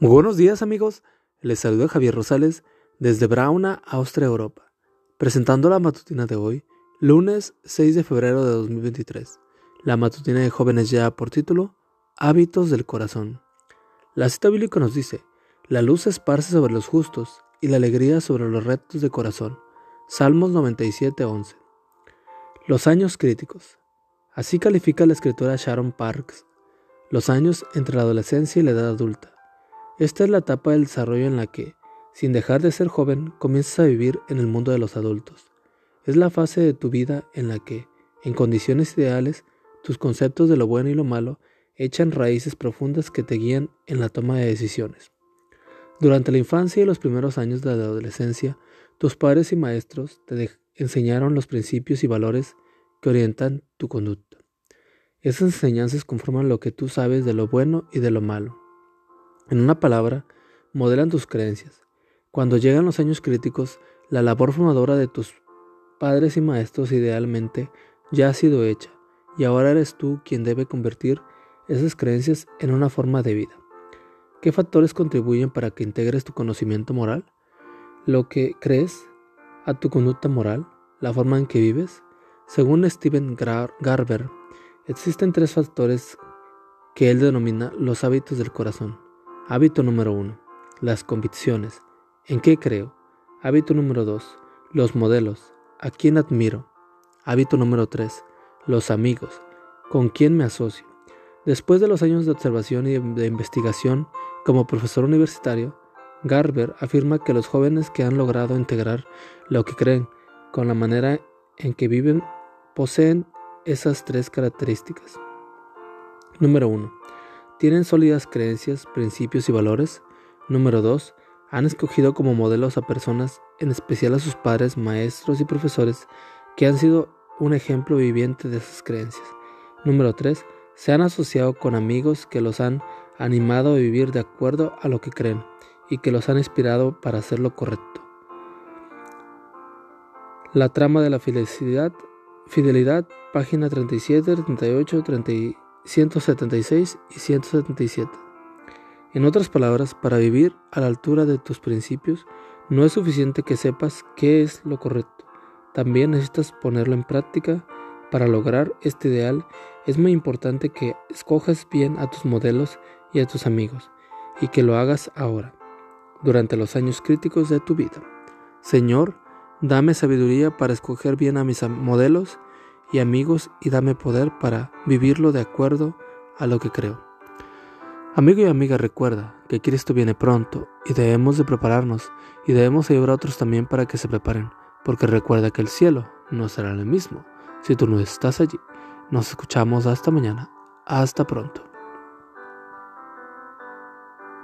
Muy buenos días amigos, les saluda Javier Rosales desde Brauna, Austria, Europa, presentando la matutina de hoy, lunes 6 de febrero de 2023. La matutina de jóvenes ya por título, Hábitos del Corazón. La cita bíblica nos dice, la luz esparce sobre los justos y la alegría sobre los retos de corazón. Salmos 97:11. Los años críticos. Así califica la escritora Sharon Parks los años entre la adolescencia y la edad adulta. Esta es la etapa del desarrollo en la que, sin dejar de ser joven, comienzas a vivir en el mundo de los adultos. Es la fase de tu vida en la que, en condiciones ideales, tus conceptos de lo bueno y lo malo echan raíces profundas que te guían en la toma de decisiones. Durante la infancia y los primeros años de la adolescencia, tus padres y maestros te enseñaron los principios y valores que orientan tu conducta. Esas enseñanzas conforman lo que tú sabes de lo bueno y de lo malo. En una palabra, modelan tus creencias. Cuando llegan los años críticos, la labor formadora de tus padres y maestros idealmente ya ha sido hecha y ahora eres tú quien debe convertir esas creencias en una forma de vida. ¿Qué factores contribuyen para que integres tu conocimiento moral? Lo que crees a tu conducta moral, la forma en que vives. Según Steven Garber, existen tres factores que él denomina los hábitos del corazón. Hábito número 1. Las convicciones. ¿En qué creo? Hábito número 2. Los modelos. ¿A quién admiro? Hábito número 3. Los amigos. ¿Con quién me asocio? Después de los años de observación y de investigación como profesor universitario, Garber afirma que los jóvenes que han logrado integrar lo que creen con la manera en que viven poseen esas tres características. Número 1 ¿Tienen sólidas creencias, principios y valores? Número 2. Han escogido como modelos a personas, en especial a sus padres, maestros y profesores, que han sido un ejemplo viviente de esas creencias. Número 3. Se han asociado con amigos que los han animado a vivir de acuerdo a lo que creen y que los han inspirado para hacer lo correcto. La trama de la felicidad, fidelidad, página 37, 38, 39. 176 y 177. En otras palabras, para vivir a la altura de tus principios, no es suficiente que sepas qué es lo correcto. También necesitas ponerlo en práctica. Para lograr este ideal es muy importante que escojas bien a tus modelos y a tus amigos y que lo hagas ahora, durante los años críticos de tu vida. Señor, dame sabiduría para escoger bien a mis modelos y amigos y dame poder para vivirlo de acuerdo a lo que creo. Amigo y amiga, recuerda que Cristo viene pronto y debemos de prepararnos y debemos ayudar a otros también para que se preparen, porque recuerda que el cielo no será el mismo si tú no estás allí. Nos escuchamos hasta mañana. Hasta pronto.